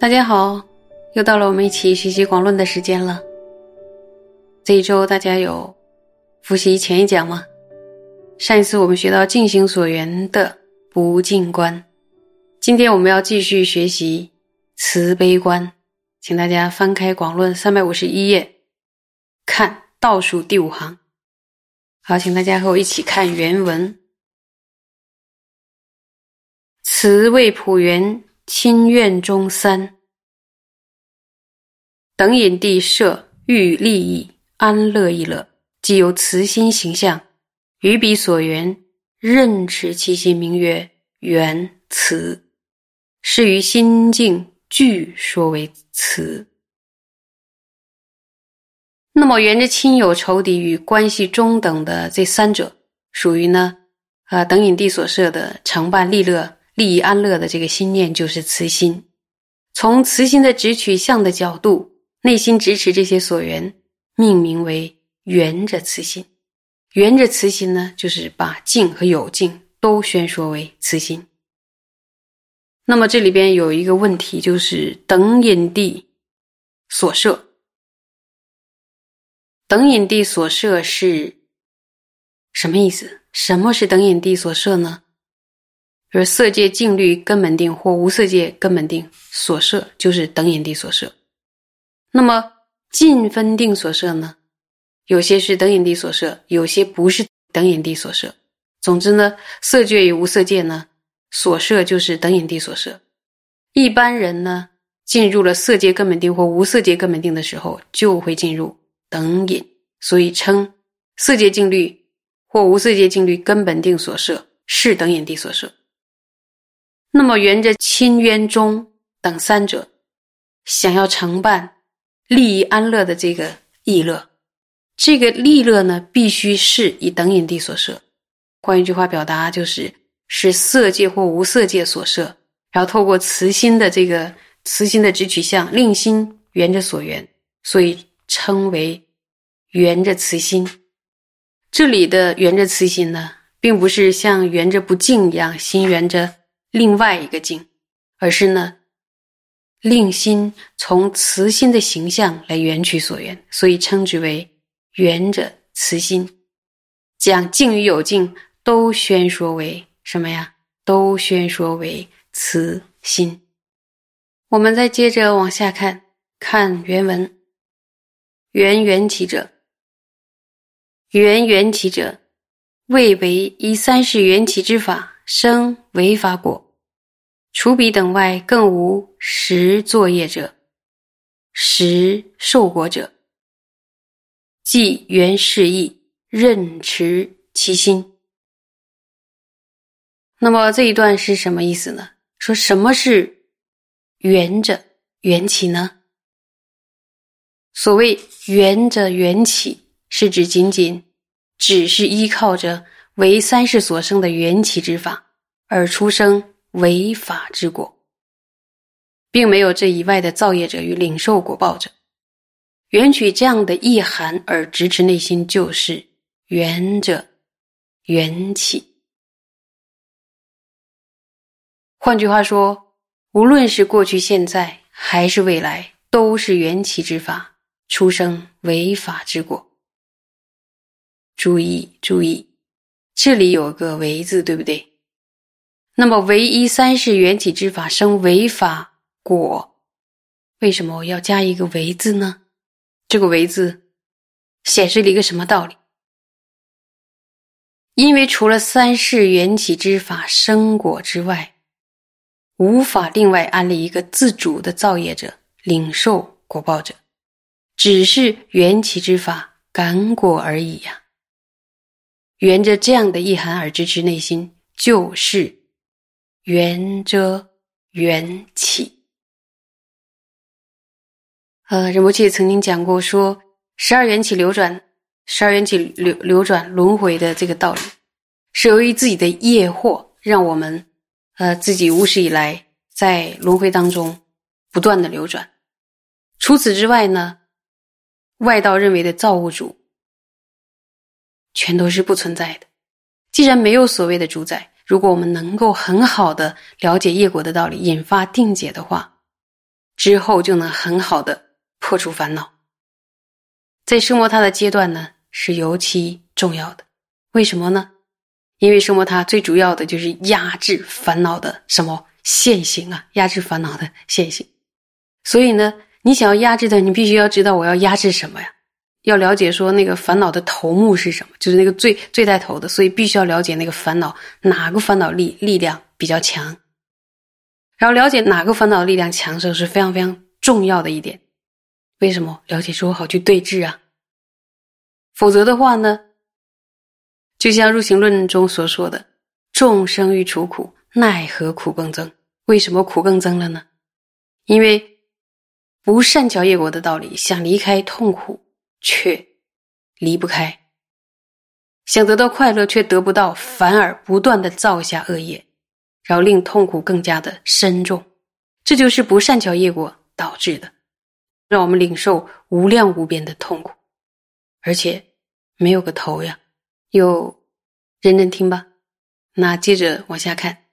大家好，又到了我们一起学习广论的时间了。这一周大家有复习前一讲吗？上一次我们学到尽心所缘的不净观，今天我们要继续学习慈悲观，请大家翻开广论三百五十一页，看倒数第五行。好，请大家和我一起看原文：慈为普缘。亲愿中三等引地设欲利益安乐一乐，即由慈心形象，于彼所缘，任持其心，名曰缘慈。是于心境具说为慈。那么，缘着亲友仇敌与关系中等的这三者，属于呢？啊，等引地所设的承办利乐。利益安乐的这个心念就是慈心，从慈心的直取向的角度，内心支持这些所缘，命名为圆着慈心。圆着慈心呢，就是把净和有净都宣说为慈心。那么这里边有一个问题，就是等引地所设，等引地所设是什么意思？什么是等引地所设呢？而色界净律根本定或无色界根本定所设，就是等引地所设。那么尽分定所设呢？有些是等引地所设，有些不是等引地所设。总之呢，色界与无色界呢，所设就是等引地所设。一般人呢，进入了色界根本定或无色界根本定的时候，就会进入等引，所以称色界净律或无色界净律根本定所设是等引地所设。那么，沿着亲冤中等三者，想要承办利益安乐的这个利乐，这个利乐呢，必须是以等引地所设。换一句话表达，就是是色界或无色界所设，然后透过慈心的这个慈心的直取向，令心圆着所缘，所以称为圆着慈心。这里的圆着慈心呢，并不是像圆着不净一样，心圆着。另外一个境，而是呢，令心从慈心的形象来缘取所缘，所以称之为缘者慈心。讲境与有境都宣说为什么呀？都宣说为慈心。我们再接着往下看，看原文：缘缘起者，缘缘起者，谓为以三世缘起之法。生违法果，除彼等外，更无实作业者，实受果者，即原示意任持其心。那么这一段是什么意思呢？说什么是缘着缘起呢？所谓缘着缘起，是指仅仅只是依靠着。为三世所生的缘起之法，而出生违法之果，并没有这以外的造业者与领受果报者。缘取这样的意涵而直持内心，就是缘者缘起。换句话说，无论是过去、现在还是未来，都是缘起之法出生违法之果。注意，注意。这里有个“为”字，对不对？那么唯一三世缘起之法生唯法果，为什么我要加一个“为”字呢？这个“为”字显示了一个什么道理？因为除了三世缘起之法生果之外，无法另外安立一个自主的造业者、领受果报者，只是缘起之法感果而已呀。沿着这样的意涵而支持内心，就是缘遮缘起。呃，仁波切曾经讲过，说十二缘起流转，十二缘起流流转轮回的这个道理，是由于自己的业祸，让我们呃自己无始以来在轮回当中不断的流转。除此之外呢，外道认为的造物主。全都是不存在的。既然没有所谓的主宰，如果我们能够很好的了解业果的道理，引发定解的话，之后就能很好的破除烦恼。在生摩他的阶段呢，是尤其重要的。为什么呢？因为生摩他最主要的就是压制烦恼的什么现行啊，压制烦恼的现行。所以呢，你想要压制的，你必须要知道我要压制什么呀？要了解说那个烦恼的头目是什么，就是那个最最带头的。所以必须要了解那个烦恼哪个烦恼力力量比较强，然后了解哪个烦恼力量强盛是非常非常重要的一点。为什么？了解之后好去对峙啊。否则的话呢，就像入行论中所说的，众生欲除苦，奈何苦更增？为什么苦更增了呢？因为。不善巧业果的道理，想离开痛苦却离不开；想得到快乐却得不到，反而不断的造下恶业，然后令痛苦更加的深重。这就是不善巧业果导致的，让我们领受无量无边的痛苦，而且没有个头呀！又认真听吧。那接着往下看，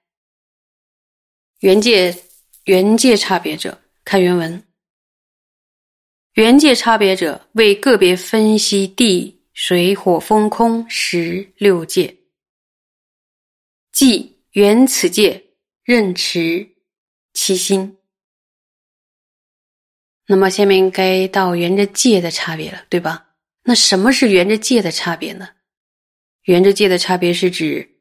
原界原界差别者，看原文。原界差别者，为个别分析地、水、火、风、空、十六界，即原此界任持其心。那么下面该到原着界的差别了，对吧？那什么是原着界的差别呢？原着界的差别是指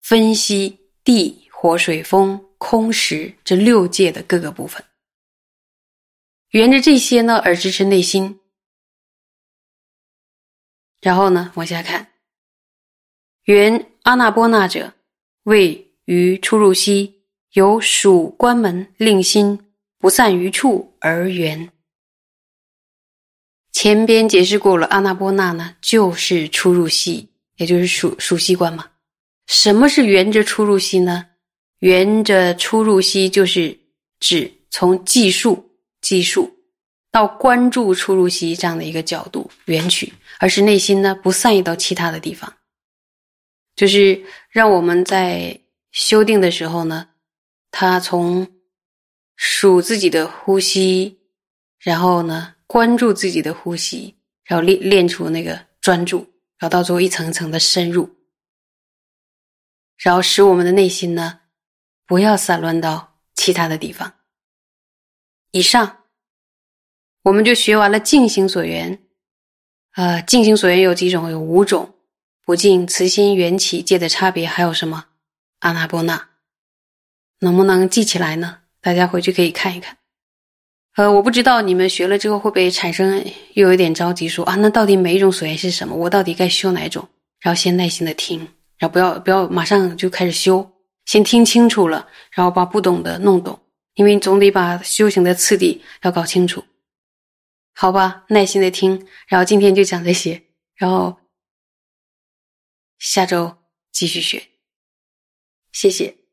分析地、火、水、风、空、时这六界的各个部分。沿着这些呢而支持内心，然后呢往下看，原阿那波那者，位于出入息，由属关门，令心不散于处而圆。前边解释过了，阿那波那呢就是出入息，也就是属属息关嘛。什么是圆着出入息呢？圆着出入息就是指从计数。技术到关注出入息这样的一个角度缘取，而是内心呢不散逸到其他的地方，就是让我们在修订的时候呢，他从数自己的呼吸，然后呢关注自己的呼吸，然后练练出那个专注，然后到最后一层层的深入，然后使我们的内心呢不要散乱到其他的地方。以上，我们就学完了静心所缘。呃，静心所缘有几种？有五种：不净、慈心、缘起、界的差别，还有什么？阿那波那，能不能记起来呢？大家回去可以看一看。呃，我不知道你们学了之后会不会产生又有点着急，说啊，那到底每一种所缘是什么？我到底该修哪种？然后先耐心的听，然后不要不要马上就开始修，先听清楚了，然后把不懂的弄懂。因为你总得把修行的次第要搞清楚，好吧？耐心的听，然后今天就讲这些，然后下周继续学，谢谢。